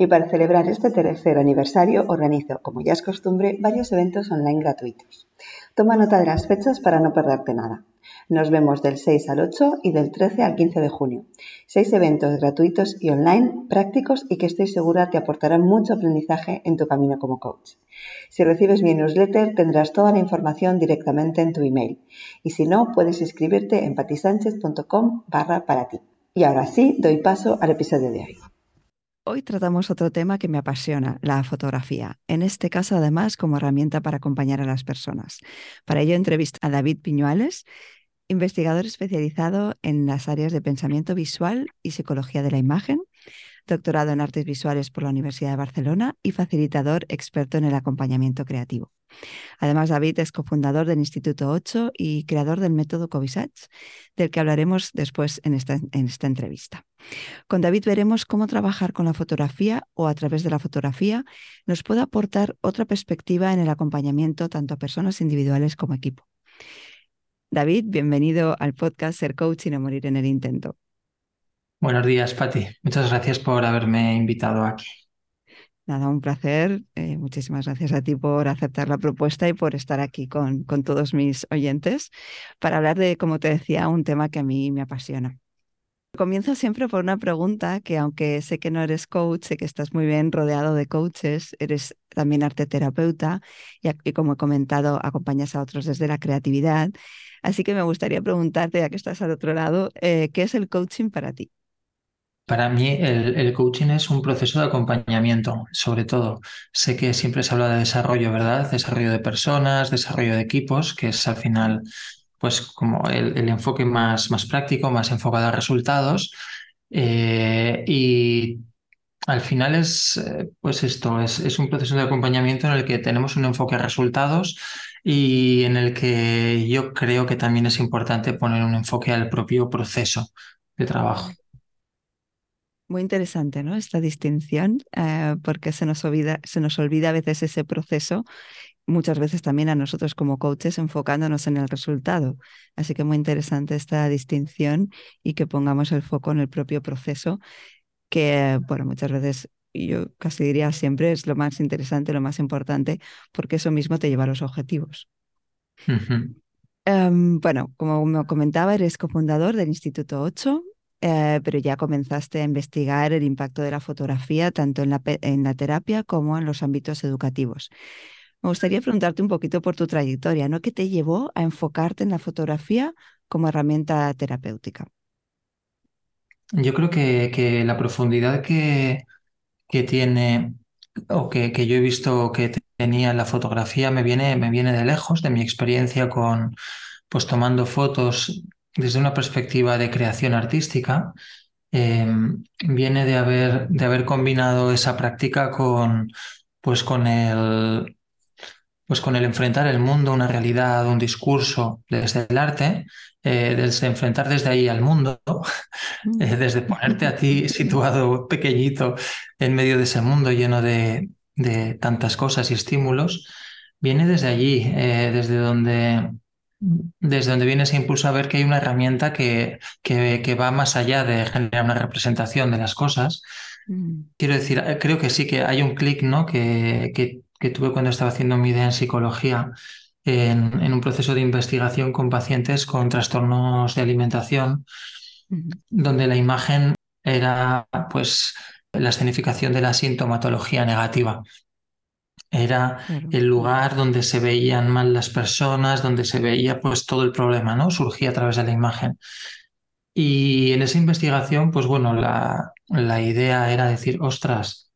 Y para celebrar este tercer aniversario organizo, como ya es costumbre, varios eventos online gratuitos. Toma nota de las fechas para no perderte nada. Nos vemos del 6 al 8 y del 13 al 15 de junio. Seis eventos gratuitos y online, prácticos y que estoy segura te aportarán mucho aprendizaje en tu camino como coach. Si recibes mi newsletter tendrás toda la información directamente en tu email. Y si no, puedes inscribirte en patisánchez.com barra para ti. Y ahora sí, doy paso al episodio de hoy. Hoy tratamos otro tema que me apasiona, la fotografía. En este caso, además, como herramienta para acompañar a las personas. Para ello, entrevisto a David Piñuales, investigador especializado en las áreas de pensamiento visual y psicología de la imagen, doctorado en artes visuales por la Universidad de Barcelona y facilitador experto en el acompañamiento creativo. Además, David es cofundador del Instituto 8 y creador del método Covisach, del que hablaremos después en esta, en esta entrevista. Con David veremos cómo trabajar con la fotografía o a través de la fotografía nos puede aportar otra perspectiva en el acompañamiento tanto a personas individuales como equipo. David, bienvenido al podcast Ser Coach y no morir en el intento. Buenos días, Patti. Muchas gracias por haberme invitado aquí. Nada, un placer. Eh, muchísimas gracias a ti por aceptar la propuesta y por estar aquí con, con todos mis oyentes para hablar de, como te decía, un tema que a mí me apasiona. Comienzo siempre por una pregunta que aunque sé que no eres coach, sé que estás muy bien rodeado de coaches, eres también arteterapeuta y, y como he comentado, acompañas a otros desde la creatividad. Así que me gustaría preguntarte, ya que estás al otro lado, eh, ¿qué es el coaching para ti? Para mí el, coaching es un proceso de acompañamiento, sobre todo. Sé que siempre se habla de desarrollo, ¿verdad? Desarrollo de personas, desarrollo de equipos, que es al final pues como el, enfoque más, práctico, más enfocado a resultados. Eh, y al final es eh, pues esto, es, es, un proceso de acompañamiento en el que tenemos un enfoque a resultados y en el que yo creo que también es importante poner un enfoque al propio proceso de trabajo. Muy interesante, ¿no? Esta distinción, eh, porque se nos, olvida, se nos olvida a veces ese proceso, muchas veces también a nosotros como coaches enfocándonos en el resultado. Así que muy interesante esta distinción y que pongamos el foco en el propio proceso, que, bueno, muchas veces yo casi diría siempre es lo más interesante, lo más importante, porque eso mismo te lleva a los objetivos. Em, bueno, como me comentaba, eres cofundador del Instituto 8, eh, pero ya comenzaste a investigar el impacto de la fotografía tanto en la, terapia como en los ámbitos educativos. Me gustaría preguntarte un poquito por tu trayectoria, ¿no? ¿Qué te llevó a enfocarte en la fotografía como herramienta terapéutica? Yo creo que, la profundidad que, que tiene o que, que, yo he visto que tenía la fotografía me viene, me viene de lejos, de mi experiencia con, pues tomando fotos desde una perspectiva de creación artística, em, viene de haber, de haber combinado esa práctica con, pues con el, pues con el enfrentar el mundo, una realidad, un discurso desde el arte, eh, desde enfrentar desde ahí al mundo, mm. eh, desde ponerte a ti situado pequeñito en medio de ese mundo lleno de, de tantas cosas y estímulos, viene desde allí, eh, desde donde desde donde viene ese impulso a ver que hay una herramienta que, que, va más allá de generar una representación de las cosas. Mm. Quiero decir, eh, creo que sí que hay un clic ¿no? que, que, tuve cuando estaba haciendo mi idea en psicología, en, en, un proceso de investigación con pacientes con trastornos de alimentación, donde la imagen era pues la escenificación de la sintomatología negativa. Era el lugar donde se veían mal las personas, donde se veía pues todo el problema, ¿no? Surgía a través de la imagen. Y en esa investigación, pues bueno, la, la idea era decir, ostras,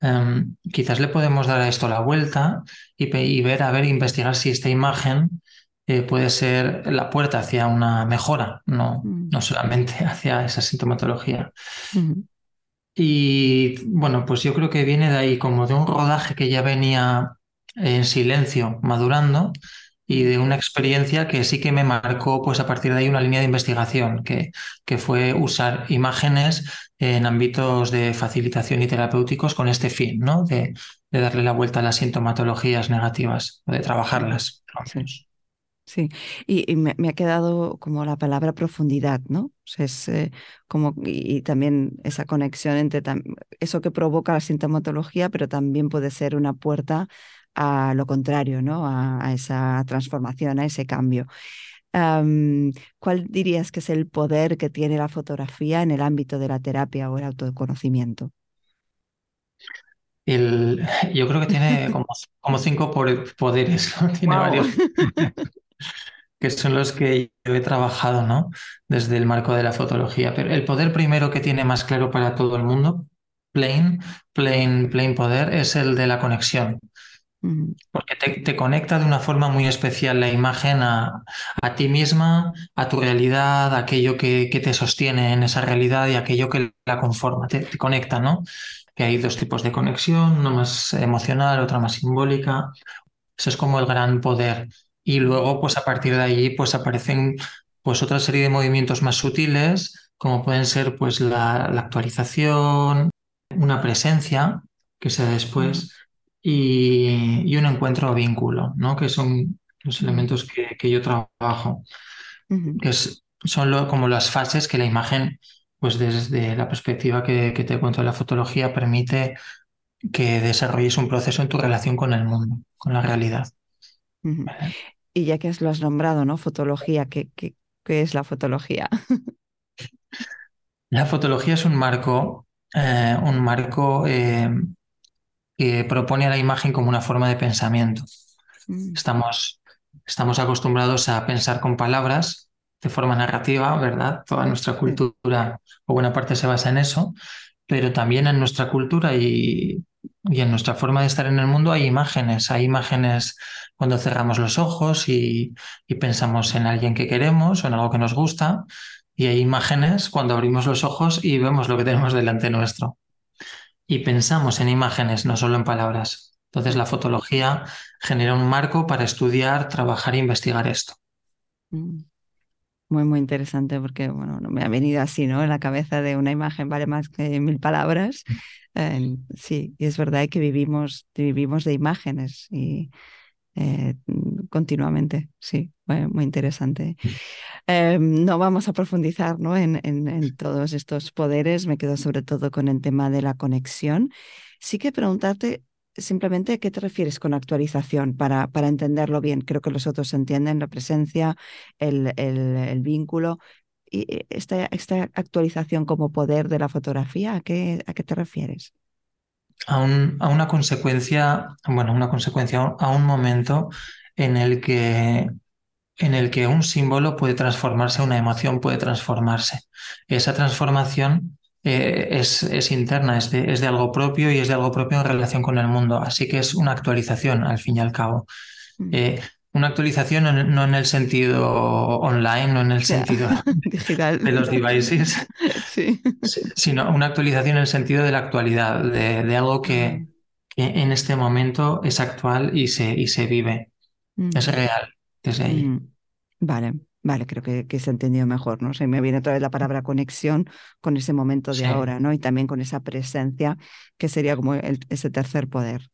em, quizás le podemos dar a esto la vuelta y, ver, a ver, investigar si esta imagen eh, puede ser la puerta hacia una mejora, no, mm. no solamente hacia esa sintomatología. Y bueno, pues yo creo que viene de ahí como de un rodaje que ya venía en silencio, madurando, y de una experiencia que sí que me marcó, pues a partir de ahí, una línea de investigación, que, que fue usar imágenes en ámbitos de facilitación y terapéuticos con este fin, ¿no? De, darle la vuelta a las sintomatologías negativas, de trabajarlas. Sí, y, me, ha quedado como la palabra profundidad, ¿no? O sea, es eh, como, y, también esa conexión entre eso que provoca la sintomatología, pero también puede ser una puerta a lo contrario, ¿no? A, esa transformación, a ese cambio. ¿Cuál dirías que es el poder que tiene la fotografía en el ámbito de la terapia o el autoconocimiento? El, yo creo que tiene como, cinco poderes, tiene varios. que son los que yo he trabajado, ¿no? Desde el marco de la fotología. Pero el poder primero que tiene más claro para todo el mundo, plain, plain, plain poder, es el de la conexión. Porque te, conecta de una forma muy especial la imagen a, ti misma, a tu realidad, a aquello que, te sostiene en esa realidad y aquello que la conforma, te, te, conecta, ¿no? Que hay dos tipos de conexión, una más emocional, otra más simbólica. Eso es como el gran poder. Y luego, pues a partir de allí, pues aparecen pues otra serie de movimientos más sutiles, como pueden ser pues la, actualización, una presencia que sea después y, un encuentro o vínculo, ¿no? Que son los elementos que, yo trabajo, que son como las fases que la imagen, pues desde la perspectiva que, te cuento de la fotología, permite que desarrolles un proceso en tu relación con el mundo, con la realidad. Y ya que lo has nombrado, ¿no? Fotología, ¿qué, qué, es la fotología? La fotología es un marco, eh, un marco eh, que propone a la imagen como una forma de pensamiento. Mm. Estamos, estamos acostumbrados a pensar con palabras de forma narrativa, ¿verdad? Toda nuestra cultura o buena parte se basa en eso, pero también en nuestra cultura y, y en nuestra forma de estar en el mundo hay imágenes, hay imágenes cuando cerramos los ojos y, pensamos en alguien que queremos o en algo que nos gusta, y hay imágenes cuando abrimos los ojos y vemos lo que tenemos delante nuestro. Y pensamos en imágenes, no solo en palabras. Entonces la fotología genera un marco para estudiar, trabajar e investigar esto. Mm. Muy, muy interesante porque, bueno, me ha venido así, ¿no? En la cabeza de una imagen vale más que mil palabras sí, y es verdad que vivimos, vivimos de imágenes y eh, continuamente, sí, muy, interesante. Em, no vamos a profundizar ¿no? En, en, todos estos poderes, me quedo sobre todo con el tema de la conexión. Sí que preguntarte simplemente a qué te refieres con actualización para, para entenderlo bien. Creo que los otros entienden la presencia, el, el, el vínculo, y eh, esta, esta actualización como poder de la fotografía, ¿a qué, a qué te refieres? A, a, una consecuencia, bueno, una consecuencia, a un momento en el que en el que un símbolo puede transformarse, una emoción puede transformarse. Esa transformación eh, es, es, interna, es de, es de, algo propio y es de algo propio en relación con el mundo. Así que es una actualización, al fin y al cabo. Mm. Eh, una actualización no en el sentido online, no en el sentido digital de los devices, sino una actualización en el sentido de la actualidad, de, algo que, en este momento es actual y se, y se vive. Mm. Es real desde ahí. Mm. Vale, vale, creo que, que, se ha entendido mejor, ¿no? Se me viene otra vez la palabra conexión con ese momento de ahora, ¿no? Y también con esa presencia que sería como ese tercer poder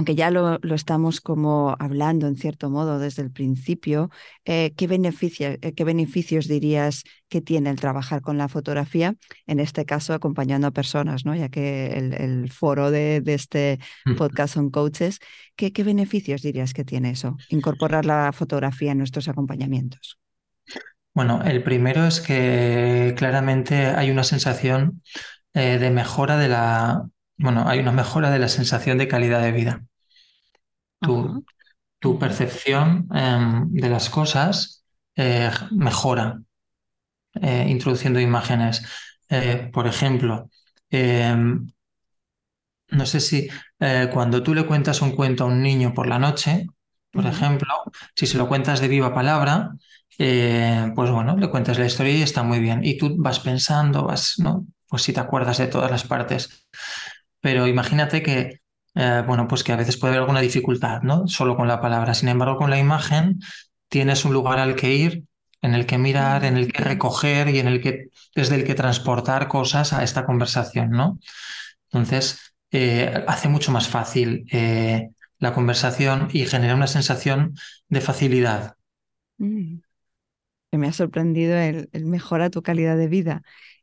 aunque ya lo, estamos como hablando en cierto modo desde el principio, eh, ¿qué, eh, ¿qué beneficios dirías que tiene el trabajar con la fotografía? En este caso, acompañando a personas, ¿no? ya que el, foro de, este podcast son coaches. ¿Qué, ¿Qué beneficios dirías que tiene eso? Incorporar la fotografía en nuestros acompañamientos. Bueno, el primero es que claramente hay una sensación eh, de mejora de la, bueno, hay una mejora de la sensación de calidad de vida. Tu, tu percepción em, de las cosas eh, mejora eh, introduciendo imágenes. Eh, por ejemplo, em, no sé si cuando tú le cuentas un cuento a un niño por la noche, por ejemplo, si se lo cuentas de viva palabra, pues bueno, le cuentas la historia y está muy bien. Y tú vas pensando, vas, ¿no? Pues si te acuerdas de todas las partes. Pero imagínate que, eh, bueno, pues que a veces puede haber alguna dificultad, ¿no? Solo con la palabra. Sin embargo, con la imagen tienes un lugar al que ir, en el que mirar, en el que recoger y en el que, desde el que transportar cosas a esta conversación, ¿no? Entonces, eh, hace mucho más fácil eh, la conversación y genera una sensación de facilidad. Mm. Me ha sorprendido el, el mejora tu calidad de vida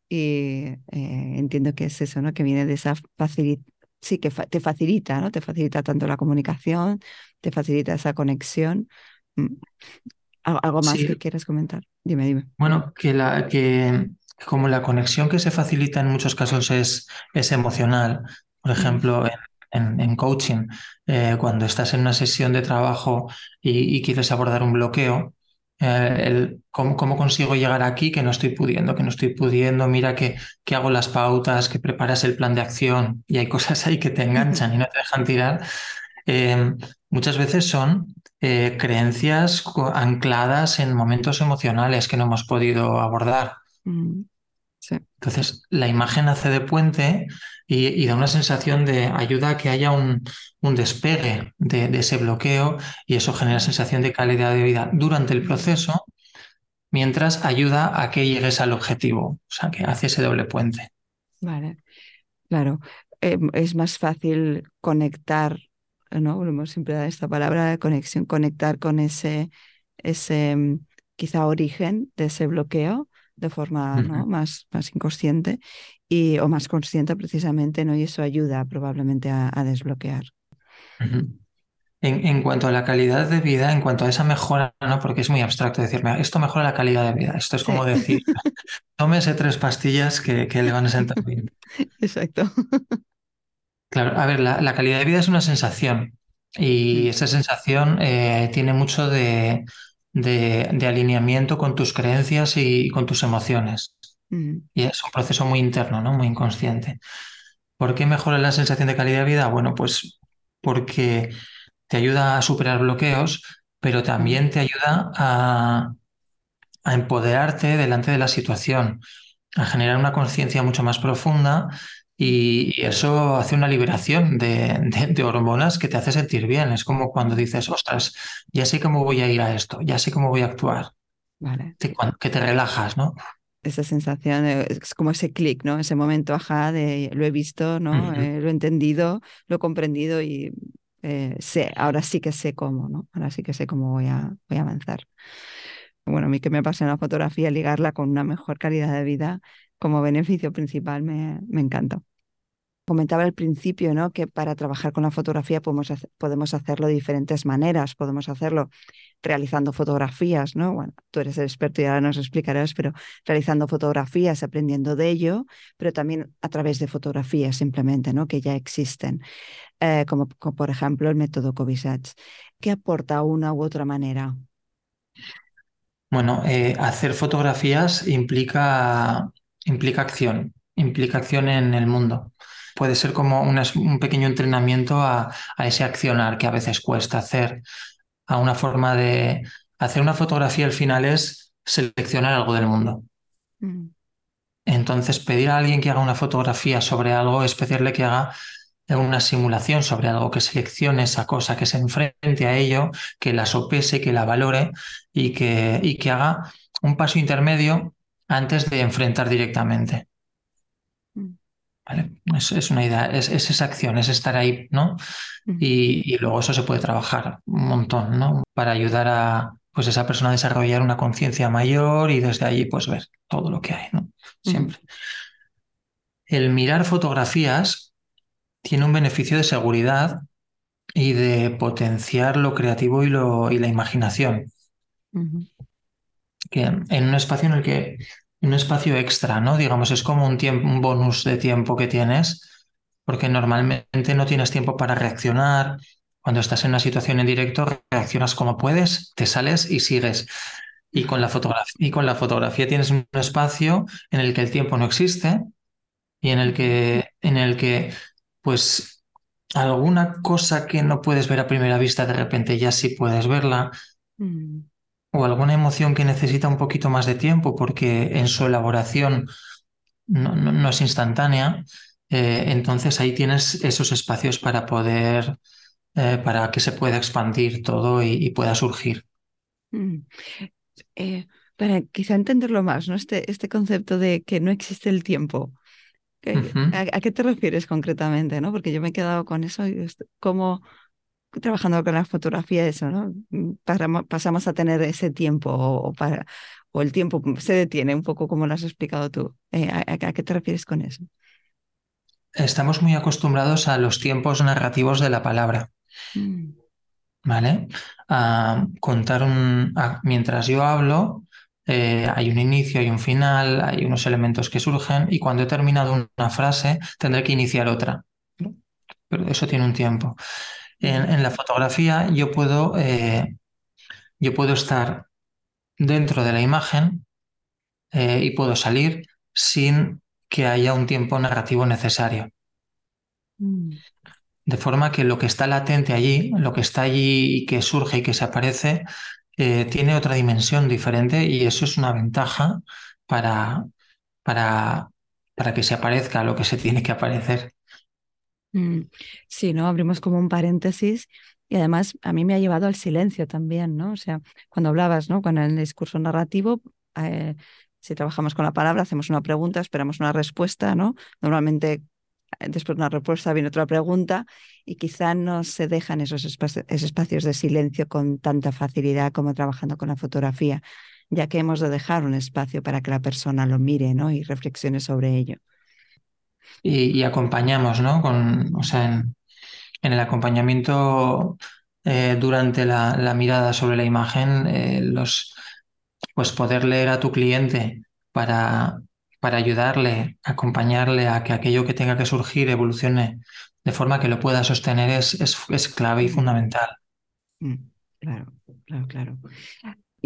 y eh, entiendo que es eso, ¿no? Que viene de esa facilidad, sí, que te facilita, ¿no? Te facilita tanto la comunicación, te facilita esa conexión. Mm. ¿Algo más que quieras comentar? Dime, dime. Bueno, que, la, que como la conexión que se facilita en muchos casos es, es emocional, por ejemplo, en, en, coaching, eh, cuando estás en una sesión de trabajo y, y quieres abordar un bloqueo, eh, el, ¿cómo, consigo llegar aquí que no estoy pudiendo, que no estoy pudiendo, mira que, que, hago las pautas, que preparas el plan de acción y hay cosas ahí que te enganchan y no te dejan tirar. Em, muchas veces son eh, creencias ancladas en momentos emocionales que no hemos podido abordar. Mm, Entonces, la imagen hace de puente y, da una sensación de ayuda a que haya un, despegue de, ese bloqueo y eso genera sensación de calidad de vida durante el proceso, mientras ayuda a que llegues al objetivo, o sea, que hace ese doble puente. Vale, claro. Em, es más fácil conectar, ¿no? Volvemos siempre a esta palabra de conexión, conectar con ese, ese mm, quizá origen de ese bloqueo de forma ¿no? más, más inconsciente y, o más consciente precisamente, ¿no? y eso ayuda probablemente a, desbloquear. en, en, cuanto a la calidad de vida, en cuanto a esa mejora, ¿no? porque es muy abstracto decirme, esto mejora la calidad de vida. Esto es como decir, tómese tres pastillas que, que, le van a sentar bien. Exacto. Claro, a ver, la, la calidad de vida es una sensación y mm. esa sensación eh, tiene mucho de, de, alineamiento con tus creencias y con tus emociones. Mm. Y es un proceso muy interno, ¿no? Muy inconsciente. ¿Por qué mejora la sensación de calidad de vida? Bueno, pues porque te ayuda a superar bloqueos, pero también te ayuda a, a empoderarte delante de la situación, a generar una conciencia mucho más profunda y eso hace una liberación de, hormonas que te hace sentir bien. Es como cuando dices, ostras, ya sé cómo voy a ir a esto, ya sé cómo voy a actuar. Vale. que te relajas, ¿no? Esa sensación, es como ese clic, ¿no? Ese momento, ajá, de lo he visto, ¿no? Eh, lo he entendido, lo he comprendido y eh, sé, ahora sí que sé cómo, ¿no? Ahora sí que sé cómo voy a, voy a avanzar. Bueno, a mí que me pasa en la fotografía, ligarla con una mejor calidad de vida como beneficio principal me, me encanta. Comentaba al principio ¿no? que para trabajar con la fotografía podemos, podemos hacerlo de diferentes maneras. Podemos hacerlo realizando fotografías, ¿no? Bueno, tú eres el experto y ahora nos explicarás, pero realizando fotografías, aprendiendo de ello, pero también a través de fotografías simplemente, ¿no? Que ya existen, eh, como, por ejemplo el método Covisats. ¿Qué aporta una u otra manera? Bueno, eh, hacer fotografías implica implica acción, implica acción en el mundo. Puede ser como un pequeño entrenamiento a, ese accionar que a veces cuesta hacer, a una forma de hacer una fotografía al final es seleccionar algo del mundo. Mm. Entonces, pedir a alguien que haga una fotografía sobre algo es pedirle que haga una simulación sobre algo, que seleccione esa cosa, que se enfrente a ello, que la sopese, que la valore y que, y que haga un paso intermedio antes de enfrentar directamente. ¿Vale? Es, una idea, es, esa acción, es estar ahí, ¿no? Y, luego eso se puede trabajar un montón, ¿no? Para ayudar a pues esa persona a desarrollar una conciencia mayor y desde allí pues ver todo lo que hay, ¿no? Siempre. El mirar fotografías tiene un beneficio de seguridad y de potenciar lo creativo y, lo, y la imaginación que en un espacio en el que, un espacio extra, ¿no? Digamos, es como un tiempo, un bonus de tiempo que tienes porque normalmente no tienes tiempo para reaccionar. Cuando estás en una situación en directo, reaccionas como puedes, te sales y sigues. Y con la fotografía, tienes un espacio en el que el tiempo no existe y en el que, en el que pues alguna cosa que no puedes ver a primera vista, de repente ya sí puedes verla. Mm. O alguna emoción que necesita un poquito más de tiempo porque en su elaboración no, no- no es instantánea. eh, entonces ahí tienes esos espacios para poder, eh, para que se pueda expandir todo y, y pueda surgir. Mm. Eh, para quizá entenderlo más, ¿no? Este, este concepto de que no existe el tiempo. ¿Qué- Ujú. ¿A, a qué te refieres concretamente, no? Porque yo me he quedado con eso y cómo trabajando con la fotografía eso, ¿no? Pasamos, a tener ese tiempo o, o para, o el tiempo se detiene un poco como lo has explicado tú. Eh, ¿a, qué te refieres con eso? Estamos muy acostumbrados a los tiempos narrativos de la palabra, Mm, ¿vale? A contar un... a- mientras yo hablo, eh, hay un inicio, hay un final, hay unos elementos que surgen y cuando he terminado una frase tendré que iniciar otra. Pero eso tiene un tiempo. En, en la fotografía yo puedo, eh, yo puedo estar dentro de la imagen eh, y puedo salir sin que haya un tiempo narrativo necesario. mm, De forma que lo que está latente allí, lo que está allí y que surge y que se aparece, eh, tiene otra dimensión diferente y eso es una ventaja para, para, para que se aparezca lo que se tiene que aparecer. Mm. Sí, ¿no? Abrimos como un paréntesis y además a mí me ha llevado al silencio también, ¿no? O sea, cuando hablabas, ¿no? Con el discurso narrativo, eh, si trabajamos con la palabra, hacemos una pregunta, esperamos una respuesta, ¿no? Normalmente eh, después de una respuesta viene otra pregunta y quizá no se dejan esos, espacios, esos espacios de silencio con tanta facilidad como trabajando con la fotografía, ya que hemos de dejar un espacio para que la persona lo mire, ¿no? Y reflexione sobre ello. Y, acompañamos, ¿no? Con, o sea, en, el acompañamiento eh, durante la, mirada sobre la imagen, eh, los, pues poder leer a tu cliente para, para ayudarle, acompañarle a que aquello que tenga que surgir evolucione de forma que lo pueda sostener es, es, clave y fundamental. mm, Claro, claro, claro.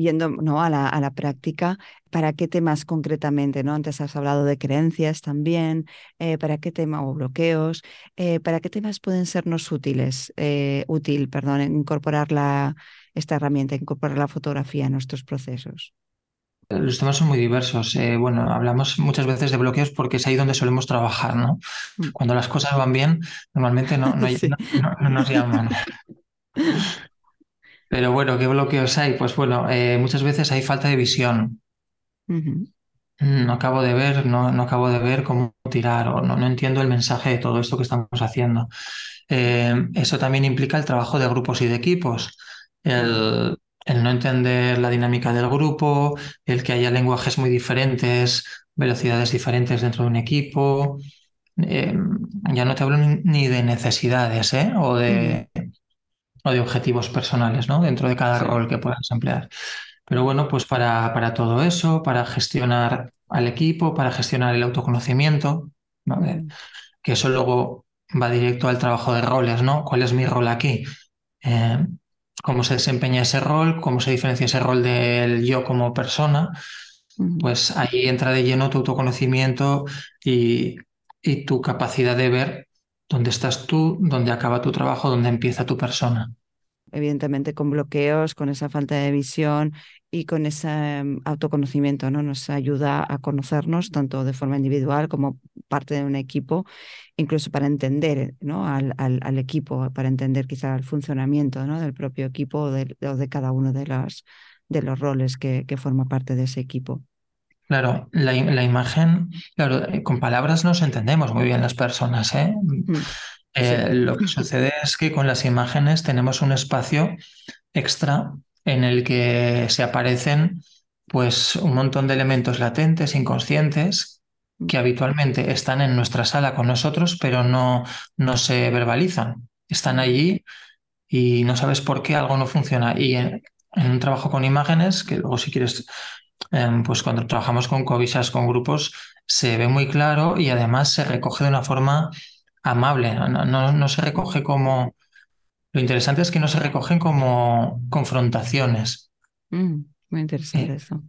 Yendo ¿no? a la, a la práctica, ¿para qué temas concretamente? ¿no? Antes has hablado de creencias también, eh, ¿para qué tema o bloqueos? eh, ¿para qué temas pueden sernos útiles, eh, útil, perdón, incorporar la, esta herramienta, incorporar la fotografía en nuestros procesos? Los temas son muy diversos. Eh, bueno, hablamos muchas veces de bloqueos porque es ahí donde solemos trabajar, ¿no? Mm. Cuando las cosas van bien, normalmente no, no, Sí. no- no- no nos llaman. Pero bueno, ¿qué bloqueos hay? Pues bueno, eh, muchas veces hay falta de visión. Mm, No acabo de ver, no, no acabo de ver cómo tirar o no, no entiendo el mensaje de todo esto que estamos haciendo. Eh, eso también implica el trabajo de grupos y de equipos. El, el no entender la dinámica del grupo, el que haya lenguajes muy diferentes, velocidades diferentes dentro de un equipo. Eh, ya no te hablo ni de necesidades, ¿eh? O de, o de objetivos personales, ¿no? Dentro de cada Sí. rol que puedas emplear. Pero bueno, pues para, para todo eso, para gestionar al equipo, para gestionar el autoconocimiento, ¿vale? Ujú, Que eso luego va directo al trabajo de roles, ¿no? ¿Cuál es mi rol aquí? Eh, ¿cómo se desempeña ese rol? ¿Cómo se diferencia ese rol del yo como persona? ujú. Pues ahí entra de lleno tu autoconocimiento y, y tu capacidad de ver dónde estás tú, dónde acaba tu trabajo, dónde empieza tu persona. evidentemente con bloqueos, con esa falta de visión y con ese mm, autoconocimiento, ¿no? Nos ayuda a conocernos tanto de forma individual como parte de un equipo, incluso para entender, ¿no? al, al, equipo, para entender quizá el funcionamiento, ¿no? del propio equipo o de, de cada uno de los, de los roles que, que forma parte de ese equipo. Claro, la, imagen, claro, eh, con palabras nos entendemos muy bien las personas, ¿eh? Mm, Eh, Sí. lo que sucede es que con las imágenes tenemos un espacio extra en el que se aparecen pues un montón de elementos latentes, inconscientes, que habitualmente están en nuestra sala con nosotros, pero no, no se verbalizan. Están Mm, allí y no sabes por qué algo no funciona. Y en, en un trabajo con imágenes, que luego si quieres, em, pues cuando trabajamos con covisas, con grupos, se ve muy claro y además se recoge de una forma amable, no, no, no se recoge como... Lo interesante es que no se recogen como confrontaciones. Mm, muy interesante Eh, eso.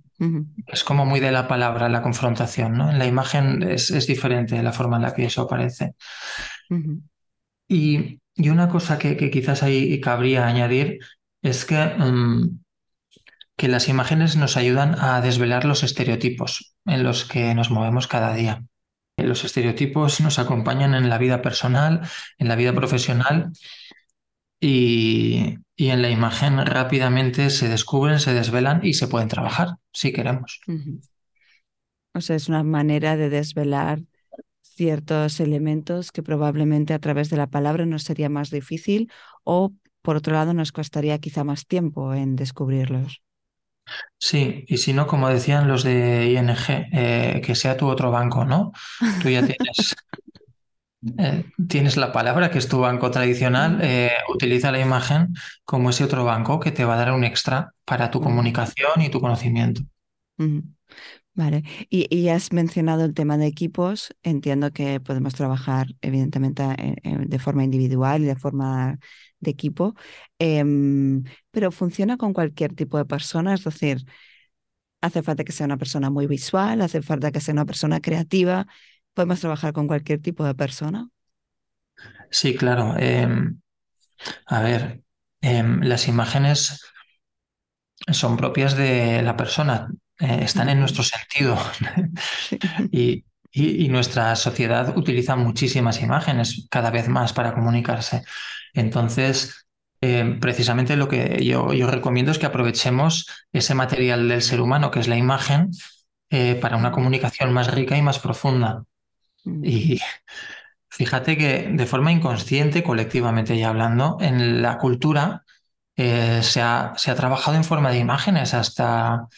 es como muy de la palabra la confrontación, ¿no? En la imagen es, es diferente la forma en la que eso aparece. Y, y una cosa que, que, quizás ahí cabría añadir es que, um, que las imágenes nos ayudan a desvelar los estereotipos en los que nos movemos cada día. Los estereotipos nos acompañan en la vida personal, en la vida profesional y, en la imagen rápidamente se descubren, se desvelan y se pueden trabajar si queremos. O sea, es una manera de desvelar ciertos elementos que probablemente a través de la palabra nos sería más difícil o por otro lado nos costaría quizá más tiempo en descubrirlos. Sí, y si no, como decían los de ING, eh, que sea tu otro banco, ¿no? Tú ya tienes, eh, tienes la palabra, que es tu banco tradicional, eh, utiliza la imagen como ese otro banco que te va a dar un extra para tu comunicación y tu conocimiento. Vale, y, y, has mencionado el tema de equipos. Entiendo que podemos trabajar, evidentemente, de forma individual y de forma de equipo, eh, pero funciona con cualquier tipo de persona. Es decir, hace falta que sea una persona muy visual, hace falta que sea una persona creativa. ¿Podemos trabajar con cualquier tipo de persona? Sí, claro. Eh, a ver, eh, las imágenes son propias de la persona, eh, están en nuestro sentido. y, y, y, nuestra sociedad utiliza muchísimas imágenes cada vez más para comunicarse. Entonces, eh, precisamente lo que yo, yo, recomiendo es que aprovechemos ese material del ser humano, que es la imagen, eh, para una comunicación más rica y más profunda. Y fíjate que de forma inconsciente, colectivamente ya hablando, en la cultura eh, se, ha, se, ha, trabajado en forma de imágenes hasta,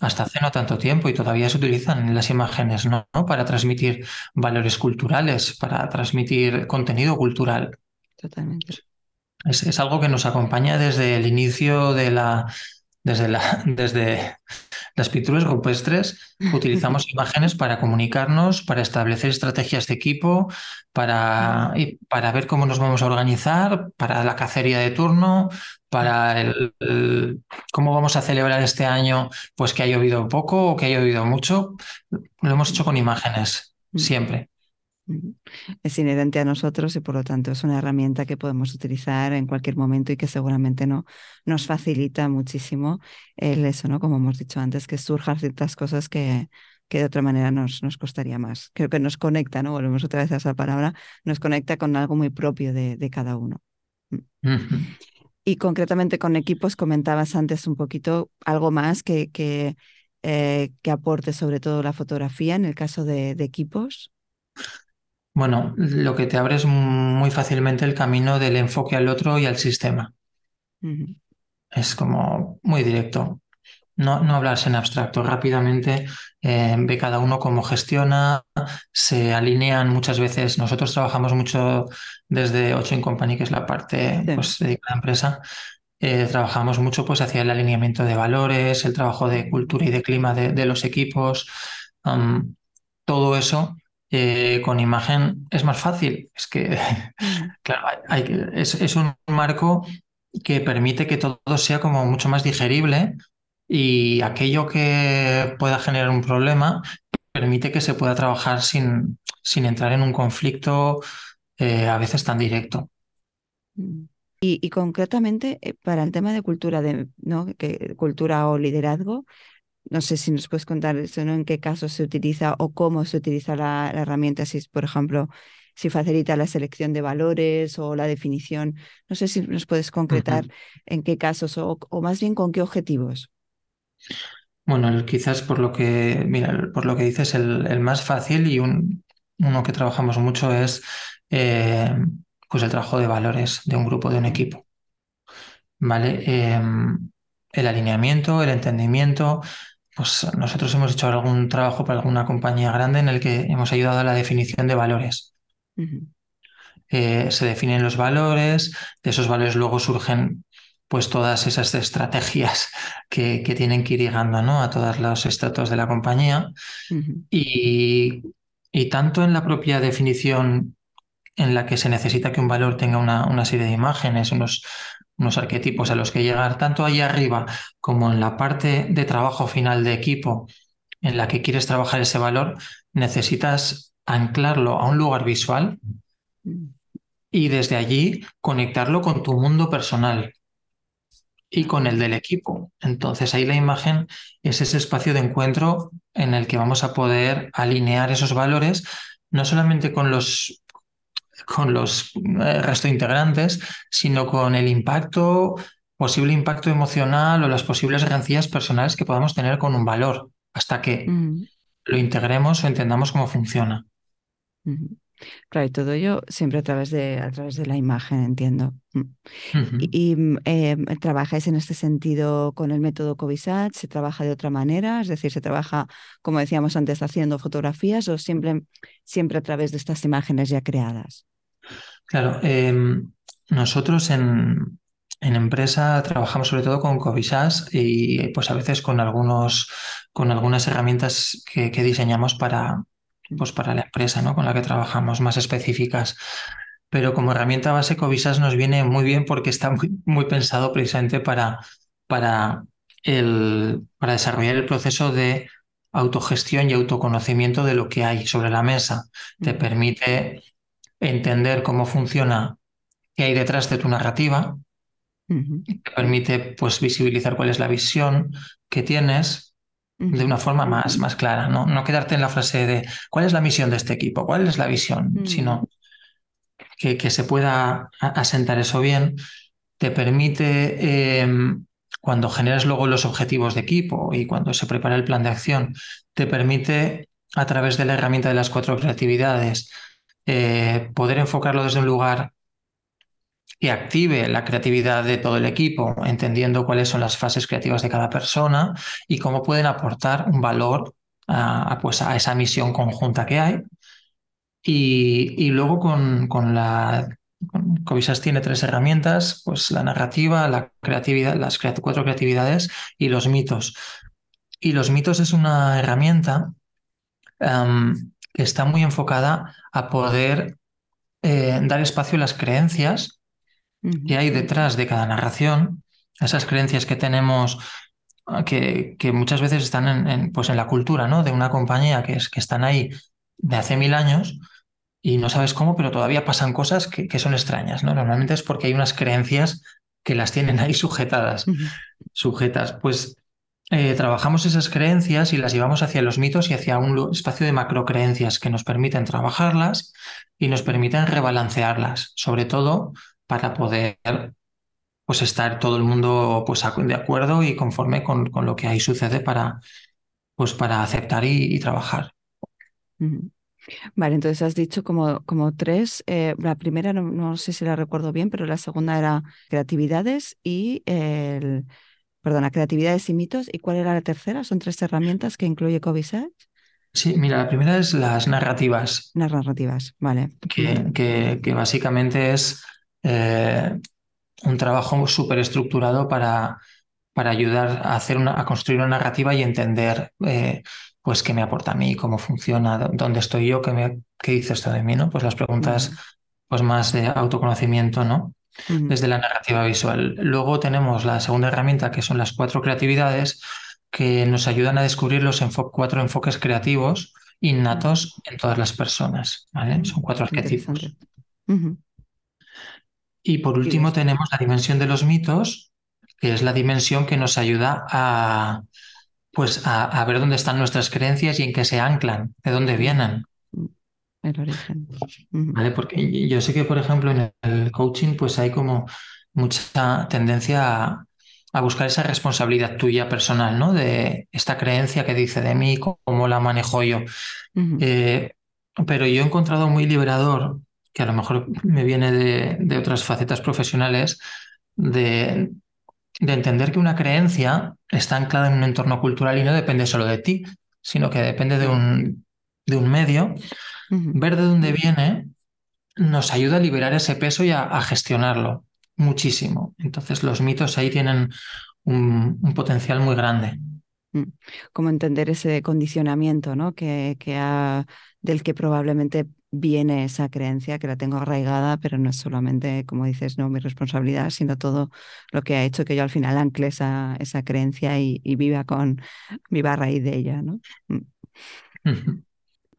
hasta hace no tanto tiempo y todavía se utilizan las imágenes ¿no? ¿no? para transmitir valores culturales, para transmitir contenido cultural. Totalmente. Es, es, algo que nos acompaña desde el inicio de la, desde, la, desde las pinturas rupestres. Utilizamos imágenes para comunicarnos, para establecer estrategias de equipo, para, y para ver cómo nos vamos a organizar, para la cacería de turno, para el, el, cómo vamos a celebrar este año, pues que ha llovido poco o que ha llovido mucho. Lo hemos hecho con imágenes, siempre. Es inherente a nosotros y por lo tanto es una herramienta que podemos utilizar en cualquier momento y que seguramente no, nos facilita muchísimo el eso, ¿no? Como hemos dicho antes, que surjan ciertas cosas que, que de otra manera nos, nos costaría más. Creo que nos conecta, ¿no? Volvemos otra vez a esa palabra, nos conecta con algo muy propio de, de cada uno. Uh -huh. Y concretamente con equipos, comentabas antes un poquito algo más que, que, eh, que aporte sobre todo la fotografía en el caso de, de equipos. Bueno, lo que te abre es muy fácilmente el camino del enfoque al otro y al sistema. Uh -huh. Es como muy directo. No, no hablarse en abstracto. Rápidamente eh, ve cada uno cómo gestiona, se alinean muchas veces. Nosotros trabajamos mucho desde Ocho Company, que es la parte Sí. pues, de la empresa. Eh, trabajamos mucho pues, hacia el alineamiento de valores, el trabajo de cultura y de clima de, de los equipos. Um, todo eso eh, con imagen es más fácil. Es que, claro, hay, hay, es, es, un marco que permite que todo sea como mucho más digerible y aquello que pueda generar un problema permite que se pueda trabajar sin, sin entrar en un conflicto eh, a veces tan directo. Y, y, concretamente eh, para el tema de cultura, de, ¿no? que, cultura o liderazgo, no sé si nos puedes contar eso, ¿no? En qué casos se utiliza o cómo se utiliza la, la, herramienta, si es, por ejemplo, si facilita la selección de valores o la definición. No sé si nos puedes concretar uh -huh. en qué casos o, o, más bien con qué objetivos. Bueno, quizás por lo que, mira, por lo que dices, el, el más fácil y un, uno que trabajamos mucho es eh, pues el trabajo de valores de un grupo, de un equipo. ¿Vale? Eh, el alineamiento, el entendimiento, pues nosotros hemos hecho algún trabajo para alguna compañía grande en el que hemos ayudado a la definición de valores. Uh -huh. eh, se definen los valores, de esos valores luego surgen pues todas esas estrategias que, que tienen que ir llegando ¿no? a todos los estratos de la compañía. Uh -huh. y, y tanto en la propia definición en la que se necesita que un valor tenga una, una serie de imágenes, unos, unos arquetipos a los que llegar, tanto ahí arriba como en la parte de trabajo final de equipo en la que quieres trabajar ese valor, necesitas anclarlo a un lugar visual y desde allí conectarlo con tu mundo personal y con el del equipo. Entonces ahí la imagen es ese espacio de encuentro en el que vamos a poder alinear esos valores, no solamente con los con los eh, resto integrantes, sino con el impacto, posible impacto emocional o las posibles rencillas personales que podamos tener con un valor, hasta que Mm, lo integremos o entendamos cómo funciona. Claro, y todo ello siempre a través de, a través de la imagen, entiendo. Mm. ¿Y, y, mm, eh, trabajáis en este sentido con el método Covisat? ¿Se trabaja de otra manera? Es decir, ¿se trabaja, como decíamos antes, haciendo fotografías o siempre, siempre a través de estas imágenes ya creadas? Claro, em, nosotros en, en empresa trabajamos sobre todo con Covisas y pues a veces con algunos, con algunas herramientas que, que diseñamos para, pues para la empresa, ¿no? Con la que trabajamos, más específicas. Pero como herramienta base, Covisas nos viene muy bien porque está muy, muy pensado precisamente para, para, el, para desarrollar el proceso de autogestión y autoconocimiento de lo que hay sobre la mesa. Te permite entender cómo funciona, qué hay detrás de tu narrativa, te permite pues visibilizar cuál es la visión que tienes de una forma más, más clara, ¿no? No quedarte en la frase de cuál es la misión de este equipo, cuál es la visión, mm, sino que, que se pueda asentar eso bien, te permite, eh, cuando generas luego los objetivos de equipo y cuando se prepara el plan de acción, te permite, a través de la herramienta de las cuatro creatividades, eh, poder enfocarlo desde un lugar que active la creatividad de todo el equipo, entendiendo cuáles son las fases creativas de cada persona y cómo pueden aportar un valor a, pues, a esa misión conjunta que hay. Y, y luego con, con la... Covisas tiene tres herramientas, pues la narrativa, la creatividad, las cuatro creatividades y los mitos. Y los mitos es una herramienta que está muy enfocada a poder eh, dar espacio a las creencias que hay detrás de cada narración, esas creencias que tenemos, ah, que, que muchas veces están en, en, pues en la cultura ¿no? de una compañía que, es, que están ahí de hace mil años y no sabes cómo, pero todavía pasan cosas que, que son extrañas. ¿no? Normalmente es porque hay unas creencias que las tienen ahí sujetadas, sujetas. Pues eh, trabajamos esas creencias y las llevamos hacia los mitos y hacia un espacio de macrocreencias que nos permiten trabajarlas y nos permiten rebalancearlas, sobre todo para poder pues estar todo el mundo pues de acuerdo y conforme con, con lo que ahí sucede para, pues para aceptar y, y trabajar. Vale, entonces has dicho como, como tres. eh, la primera no, no sé si la recuerdo bien, pero la segunda era creatividades y el, perdona, creatividades y mitos. ¿Y cuál era la tercera? Son tres herramientas que incluye Covisach. Sí, mira, la primera es las narrativas, Las narrativas, vale. que, que, que básicamente es eh, un trabajo súper estructurado para, para ayudar a, hacer una, a construir una narrativa y entender eh, pues qué me aporta a mí, cómo funciona, dó- dónde estoy yo, qué, me, qué dice esto de mí, ¿no? Pues las preguntas pues más de autoconocimiento, ¿no? Desde la narrativa visual. Luego tenemos la segunda herramienta, que son las cuatro creatividades, que nos ayudan a descubrir los enfo- cuatro enfoques creativos innatos en todas las personas, ¿vale? Son cuatro arquetipos. Y por último tenemos la dimensión de los mitos, que es la dimensión que nos ayuda a, pues, a, a ver dónde están nuestras creencias y en qué se anclan, de dónde vienen, El origen. ¿vale? Porque yo sé que, por ejemplo, en el coaching pues hay como mucha tendencia a, a buscar esa responsabilidad tuya personal, ¿no? De esta creencia que dice de mí, cómo la manejo yo. ujú, Eh, pero yo he encontrado muy liberador, que a lo mejor me viene de, de otras facetas profesionales, de, de entender que una creencia está anclada en un entorno cultural y no depende solo de ti, sino que depende de un, de un medio. Ver de dónde viene nos ayuda a liberar ese peso y a, a gestionarlo muchísimo. Entonces los mitos ahí tienen un, un potencial muy grande. Mm. Como entender ese condicionamiento, ¿no? Que, que ha, del que probablemente viene esa creencia, que la tengo arraigada, pero no es solamente, como dices, no mi responsabilidad, sino todo lo que ha hecho que yo al final ancle esa, esa creencia y, viva con, viva a raíz de ella, ¿no?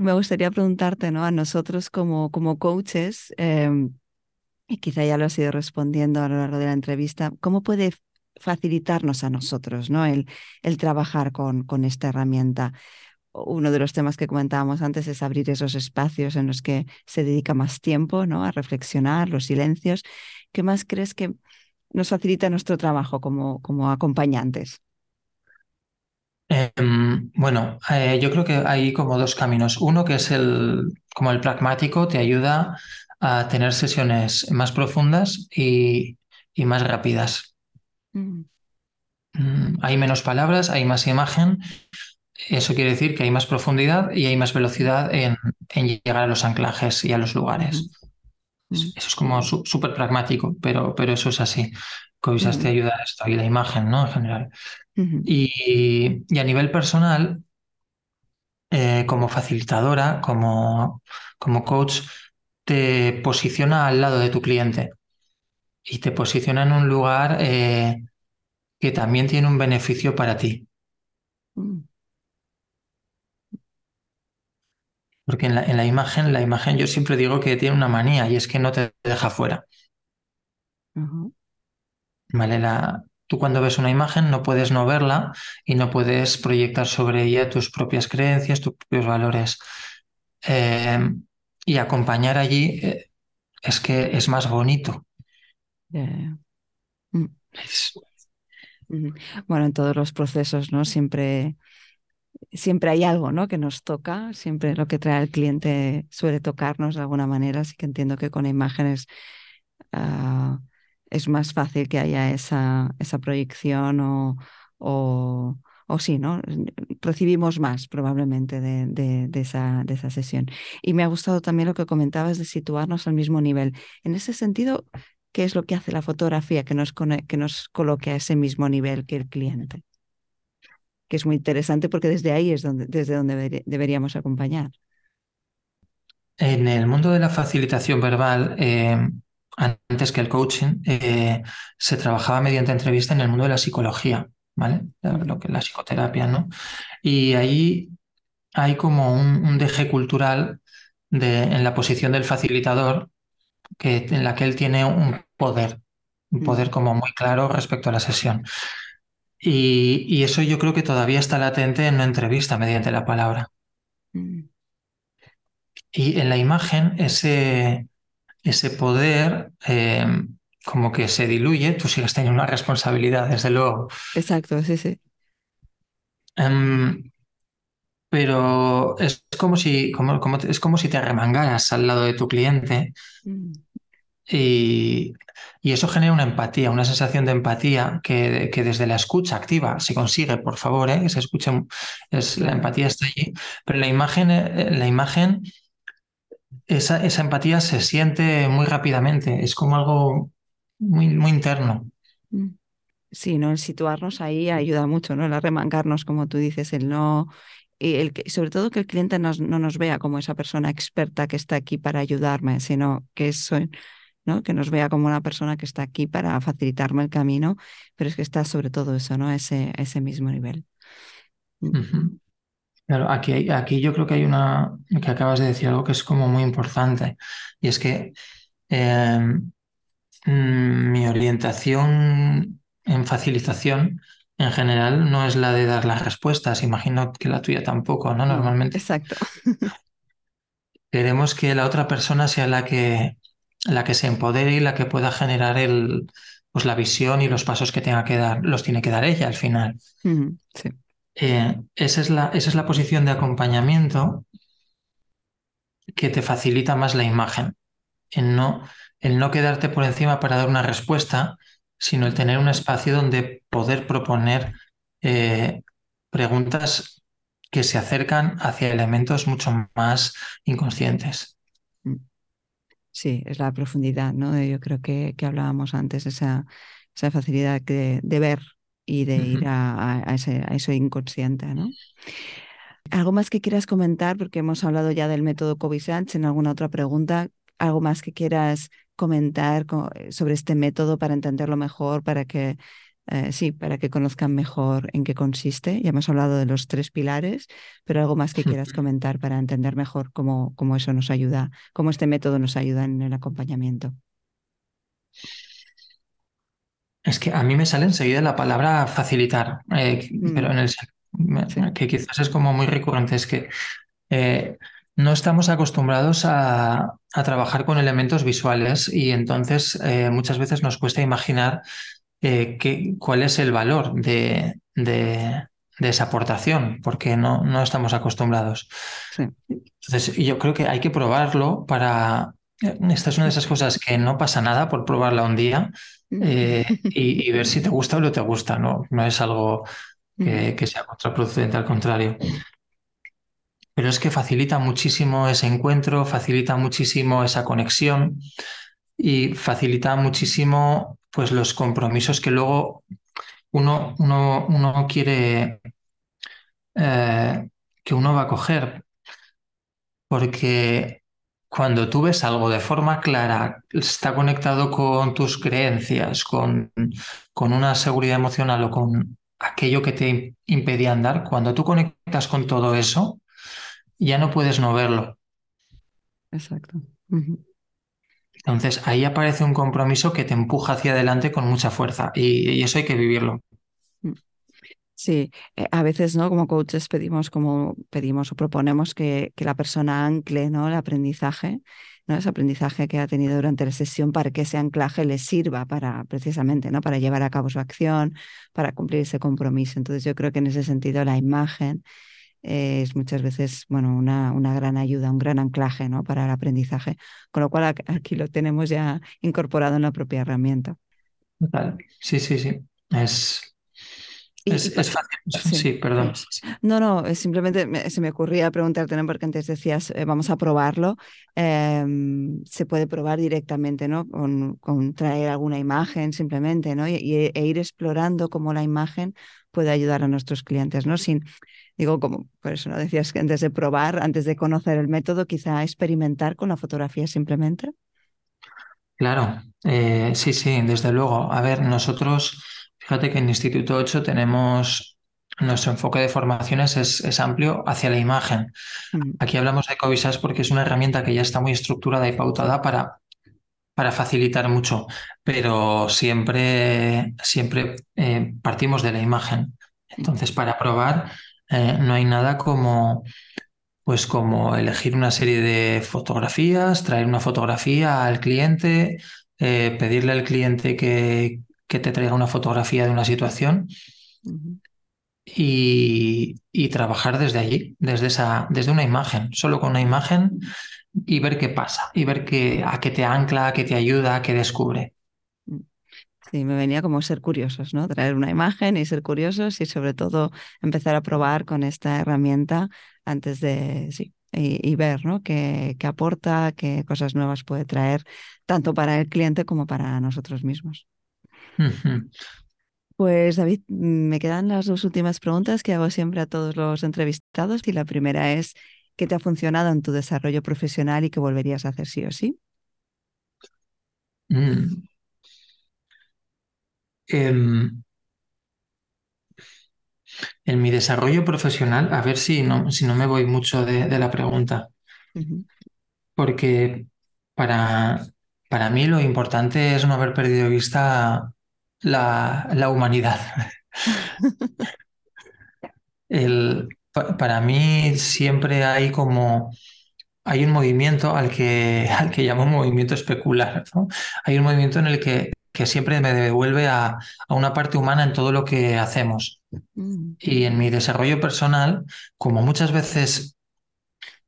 Me gustaría preguntarte, ¿no? A nosotros como, como coaches, em, y quizá ya lo has ido respondiendo a lo largo de la entrevista, ¿cómo puede facilitarnos a nosotros, ¿no? El, el trabajar con, con esta herramienta. Uno de los temas que comentábamos antes es abrir esos espacios en los que se dedica más tiempo, ¿no? A reflexionar, los silencios. ¿Qué más crees que nos facilita nuestro trabajo como, como acompañantes? Em, bueno, eh, yo creo que hay como dos caminos. Uno que es el como el pragmático, te ayuda a tener sesiones más profundas y, y más rápidas. Mm. Mm, hay menos palabras, hay más imagen. Eso quiere decir que hay más profundidad y hay más velocidad en, llegar a los anclajes y a los lugares. Mm. Eso es como súper pragmático, pero, pero eso es así. Covisas te ayuda a esto y la imagen, ¿no? En general. y, a nivel personal, eh, como facilitadora, como, como coach, te posiciona al lado de tu cliente y te posiciona en un lugar eh, que también tiene un beneficio para ti. Mm. Porque en la, en la, imagen, la imagen yo siempre digo que tiene una manía y es que no te deja fuera. ¿Vale? La, tú cuando ves una imagen no puedes no verla y no puedes proyectar sobre ella tus propias creencias, tus propios valores. Eh, y acompañar allí eh, es que es más bonito. Mm. Bueno, en todos los procesos, ¿no? Siempre, siempre hay algo, ¿no? Que nos toca, siempre lo que trae el cliente suele tocarnos de alguna manera, así que entiendo que con imágenes ah, es más fácil que haya esa, esa proyección o, o, o sí, ¿no? Recibimos más probablemente de, de, esa, de esa sesión. Y me ha gustado también lo que comentabas de situarnos al mismo nivel. En ese sentido, qué es lo que hace la fotografía que nos, que nos coloque a ese mismo nivel que el cliente. Que es muy interesante porque desde ahí es donde, desde donde deberíamos acompañar. En el mundo de la facilitación verbal, eh, antes que el coaching, eh, se trabajaba mediante entrevista en el mundo de la psicología, ¿vale? Lo que la psicoterapia, ¿no? Y ahí hay como un, deje cultural de, en la posición del facilitador que, en la que él tiene un poder, un poder como muy claro respecto a la sesión. Y, eso yo creo que todavía está latente en una entrevista mediante la palabra. Y en la imagen ese, ese poder eh, como que se diluye, tú sigues teniendo una responsabilidad, desde luego. Exacto, sí, sí. Em, pero es como si, como, como, es como si te arremangaras al lado de tu cliente mm. y, y, eso genera una empatía, una sensación de empatía que, que desde la escucha activa se consigue, por favor, ¿eh? que se escuche, es, la empatía está allí, pero la imagen, eh, la imagen esa, esa empatía se siente muy rápidamente, es como algo muy, muy interno. Mm. Sí, ¿no? El situarnos ahí ayuda mucho, ¿no? El arremangarnos, como tú dices, el no y el que, sobre todo que el cliente no nos vea como esa persona experta que está aquí para ayudarme, sino que soy, ¿no? que nos vea como una persona que está aquí para facilitarme el camino, pero es que está sobre todo eso, ¿no? ese, ese mismo nivel. Mm. Claro, aquí, aquí yo creo que hay una, que acabas de decir algo que es como muy importante, y es que em, mm, mi orientación en facilitación en general no es la de dar las respuestas, imagino que la tuya tampoco, ¿no? Normalmente. Exacto. Queremos que la otra persona sea la que, la que se empodere y la que pueda generar el, pues la visión y los pasos que tenga que dar, los tiene que dar ella al final. Sí. Eh, esa, es la, esa es la posición de acompañamiento que te facilita más la imagen. En no, el no quedarte por encima para dar una respuesta, sino el tener un espacio donde poder proponer eh, preguntas que se acercan hacia elementos mucho más inconscientes. Sí, es la profundidad, ¿no? Yo creo que, que hablábamos antes, esa, esa facilidad de, ver y de ir a, ese, a eso inconsciente, ¿no? ¿Algo más que quieras comentar? Porque hemos hablado ya del método Covisach. En alguna otra pregunta, ¿algo más que quieras comentar eh, sobre este método para entenderlo mejor, para que eh, sí, para que conozcan mejor en qué consiste. Ya hemos hablado de los tres pilares, pero algo más que quieras comentar para entender mejor cómo, cómo eso nos ayuda, cómo este método nos ayuda en el acompañamiento. Es que a mí me sale enseguida la palabra facilitar, eh, pero mm. en el que quizás es como muy recurrente, es que eh, no estamos acostumbrados a, trabajar con elementos visuales y entonces eh, muchas veces nos cuesta imaginar cuál es el valor de, esa aportación, porque no, no estamos acostumbrados. Entonces, yo creo que hay que probarlo para... Esta es una de esas cosas que no pasa nada por probarla un día, eh, y, ver si te gusta o no te gusta, ¿no? No es algo que, sea contraproducente, al contrario. Pero es que facilita muchísimo ese encuentro, facilita muchísimo esa conexión y facilita muchísimo pues, los compromisos que luego uno, uno, uno quiere eh, que uno va a coger. Porque cuando tú ves algo de forma clara, está conectado con tus creencias, con, con una seguridad emocional o con aquello que te impedía andar, cuando tú conectas con todo eso, ya no puedes no verlo. Exacto. Entonces ahí aparece un compromiso que te empuja hacia adelante con mucha fuerza y eso hay que vivirlo. Sí, eh, a veces, ¿no? Como coaches pedimos, como pedimos o proponemos que, que la persona ancle, ¿no? El aprendizaje, ¿no? Ese aprendizaje que ha tenido durante la sesión para que ese anclaje le sirva para, precisamente, ¿no? Para llevar a cabo su acción, para cumplir ese compromiso. Entonces, yo creo que en ese sentido la imagen es muchas veces, bueno, una, una gran ayuda, un gran anclaje, ¿no? Para el aprendizaje. Con lo cual aquí lo tenemos ya incorporado en la propia herramienta. Total. Sí, sí, sí. Es, es, fácil. Sí, perdón. No, no, simplemente se me ocurría preguntarte, ¿no? porque antes decías, eh, vamos a probarlo. Em, se puede probar directamente, ¿no? Con, con, traer alguna imagen simplemente, ¿no? Y, e ir explorando cómo la imagen puede ayudar a nuestros clientes, ¿no? Sin, digo, como por eso no decías que antes de probar, antes de conocer el método, quizá experimentar con la fotografía simplemente. Claro, eh, sí, sí, desde luego. A ver, nosotros Fíjate que en Instituto 8 tenemos nuestro enfoque de formaciones es, amplio hacia la imagen. Mm. Aquí hablamos de Covisas porque es una herramienta que ya está muy estructurada y pautada para, para facilitar mucho, pero siempre, siempre eh, partimos de la imagen. Entonces, para probar, eh, no hay nada como, pues como elegir una serie de fotografías, traer una fotografía al cliente, eh, pedirle al cliente que, que te traiga una fotografía de una situación y, trabajar desde allí, desde, esa, desde una imagen, solo con una imagen y ver qué pasa, y ver qué, a qué te ancla, a qué te ayuda, a qué descubre. Sí, me venía como ser curiosos, ¿no? Traer una imagen y ser curiosos y sobre todo empezar a probar con esta herramienta antes de, sí, y, ver, ¿no? Qué, qué aporta, qué cosas nuevas puede traer, tanto para el cliente como para nosotros mismos. Pues David, me quedan las dos últimas preguntas que hago siempre a todos los entrevistados y la primera es, ¿qué te ha funcionado en tu desarrollo profesional y qué volverías a hacer sí o sí? Mm. Em, en mi desarrollo profesional, a ver si no, si no me voy mucho de, la pregunta, porque para, para mí lo importante es no haber perdido vista la, humanidad. para mí siempre hay como hay un movimiento al que, al que llamo movimiento especular. Hay un movimiento en el que, que siempre me devuelve a, a, una parte humana en todo lo que hacemos. Mm. Y en mi desarrollo personal, como muchas veces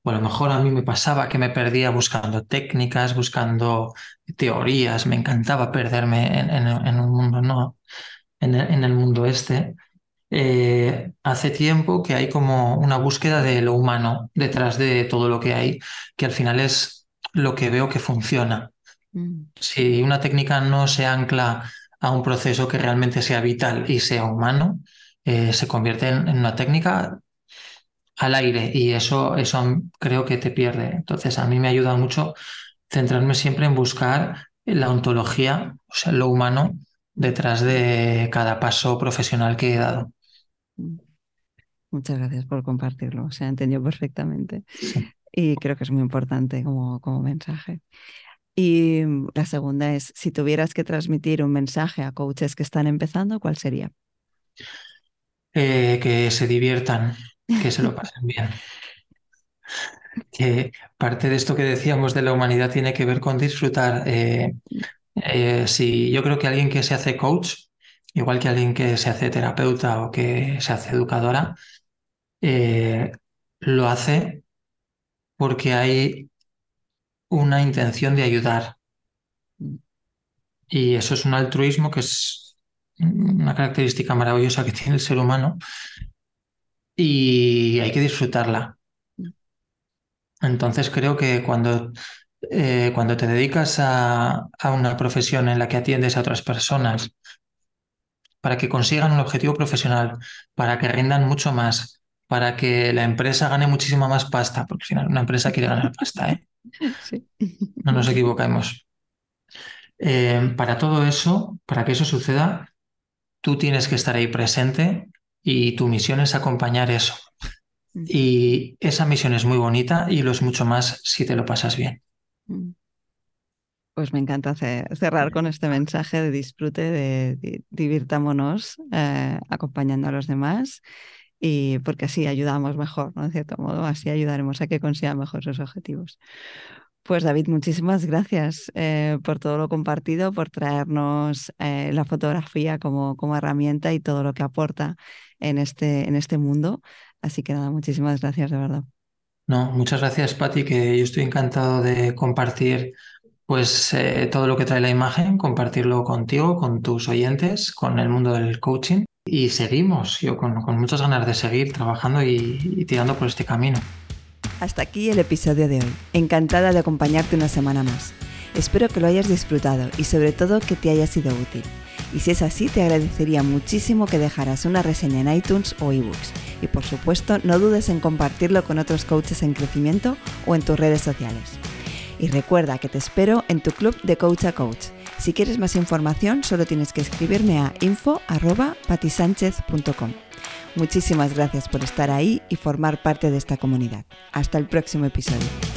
o a lo mejor a mí me pasaba que me perdía buscando técnicas, buscando teorías, me encantaba perderme en, un mundo, no, en el, mundo este. Eh, hace tiempo que hay como una búsqueda de lo humano detrás de todo lo que hay, que al final es lo que veo que funciona. Mm. Si una técnica no se ancla a un proceso que realmente sea vital y sea humano, eh, se convierte en, una técnica al aire y eso, eso creo que te pierde. Entonces a mí me ayuda mucho centrarme siempre en buscar la ontología, o sea, lo humano detrás de cada paso profesional que he dado. Muchas gracias por compartirlo, se ha entendido perfectamente. Y creo que es muy importante como, como mensaje. Y la segunda es, si tuvieras que transmitir un mensaje a coaches que están empezando, ¿cuál sería? Eh, que se diviertan, que se lo pasen bien. Que parte de esto que decíamos de la humanidad tiene que ver con disfrutar. Eh, eh, si yo creo que alguien que se hace coach, igual que alguien que se hace terapeuta o que se hace educadora, lo hace porque hay una intención de ayudar. Y eso es un altruismo que es una característica maravillosa que tiene el ser humano y hay que disfrutarla. Entonces creo que cuando, eh, cuando te dedicas a, a una profesión en la que atiendes a otras personas para que consigan un objetivo profesional, para que rindan mucho más, para que la empresa gane muchísima más pasta, porque al final una empresa quiere ganar pasta, ¿eh? No nos equivoquemos. Eh, para todo eso, para que eso suceda, tú tienes que estar ahí presente y tu misión es acompañar eso. Mm. Y esa misión es muy bonita y lo es mucho más si te lo pasas bien. Mm. Pues me encanta cerrar con este mensaje de disfrute, de, divirtámonos eh, acompañando a los demás y porque así ayudamos mejor, ¿no? De cierto modo, así ayudaremos a que consigan mejor sus objetivos. Pues David, muchísimas gracias eh, por todo lo compartido, por traernos eh, la fotografía como, como herramienta y todo lo que aporta en este, en este mundo. Así que nada, muchísimas gracias de verdad. No, muchas gracias, Patti, que yo estoy encantado de compartir pues eh, todo lo que trae la imagen, compartirlo contigo, con tus oyentes, con el mundo del coaching. Y seguimos, yo con, muchas ganas de seguir trabajando y, tirando por este camino. Hasta aquí el episodio de hoy. Encantada de acompañarte una semana más. Espero que lo hayas disfrutado y sobre todo que te haya sido útil. Y si es así, te agradecería muchísimo que dejaras una reseña en iTunes o eBooks. Y por supuesto, no dudes en compartirlo con otros coaches en crecimiento o en tus redes sociales. Y recuerda que te espero en tu club de Coach a Coach si quieres más información, solo tienes que escribirme a info.patisánchez.com. Muchísimas gracias por estar ahí y formar parte de esta comunidad. Hasta el próximo episodio.